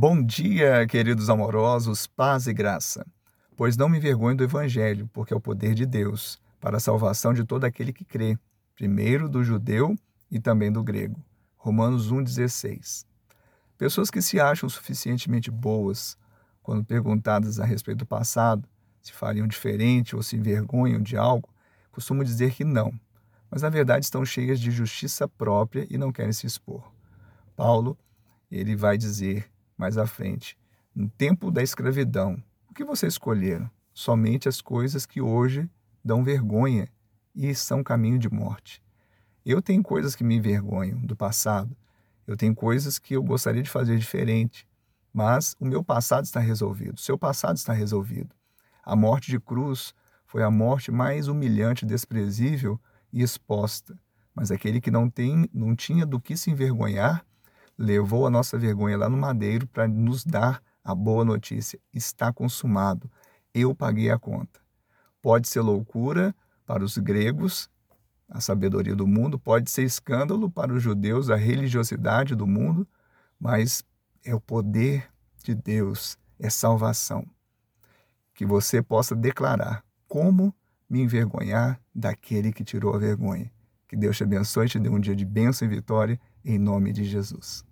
Bom dia, queridos amorosos, paz e graça. Pois não me envergonho do Evangelho, porque é o poder de Deus para a salvação de todo aquele que crê, primeiro do judeu e também do grego. Romanos 1,16. Pessoas que se acham suficientemente boas, quando perguntadas a respeito do passado, se fariam diferente ou se envergonham de algo, costumam dizer que não, mas na verdade estão cheias de justiça própria e não querem se expor. Paulo, ele vai dizer mais à frente. No tempo da escravidão, o que vocês escolheram? Somente as coisas que hoje dão vergonha e são caminho de morte. Eu tenho coisas que me envergonham do passado. Eu tenho coisas que eu gostaria de fazer diferente. Mas o meu passado está resolvido. O seu passado está resolvido. A morte de cruz foi a morte mais humilhante, desprezível e exposta. Mas aquele que não tem, não tinha do que se envergonhar, levou a nossa vergonha lá no madeiro para nos dar a boa notícia: está consumado. Eu paguei a conta. Pode ser loucura para os gregos, a sabedoria do mundo, pode ser escândalo para os judeus, a religiosidade do mundo, mas é o poder de Deus, é salvação. Que você possa declarar como me envergonhar daquele que tirou a vergonha. Que Deus te abençoe e te dê um dia de bênção e vitória, em nome de Jesus.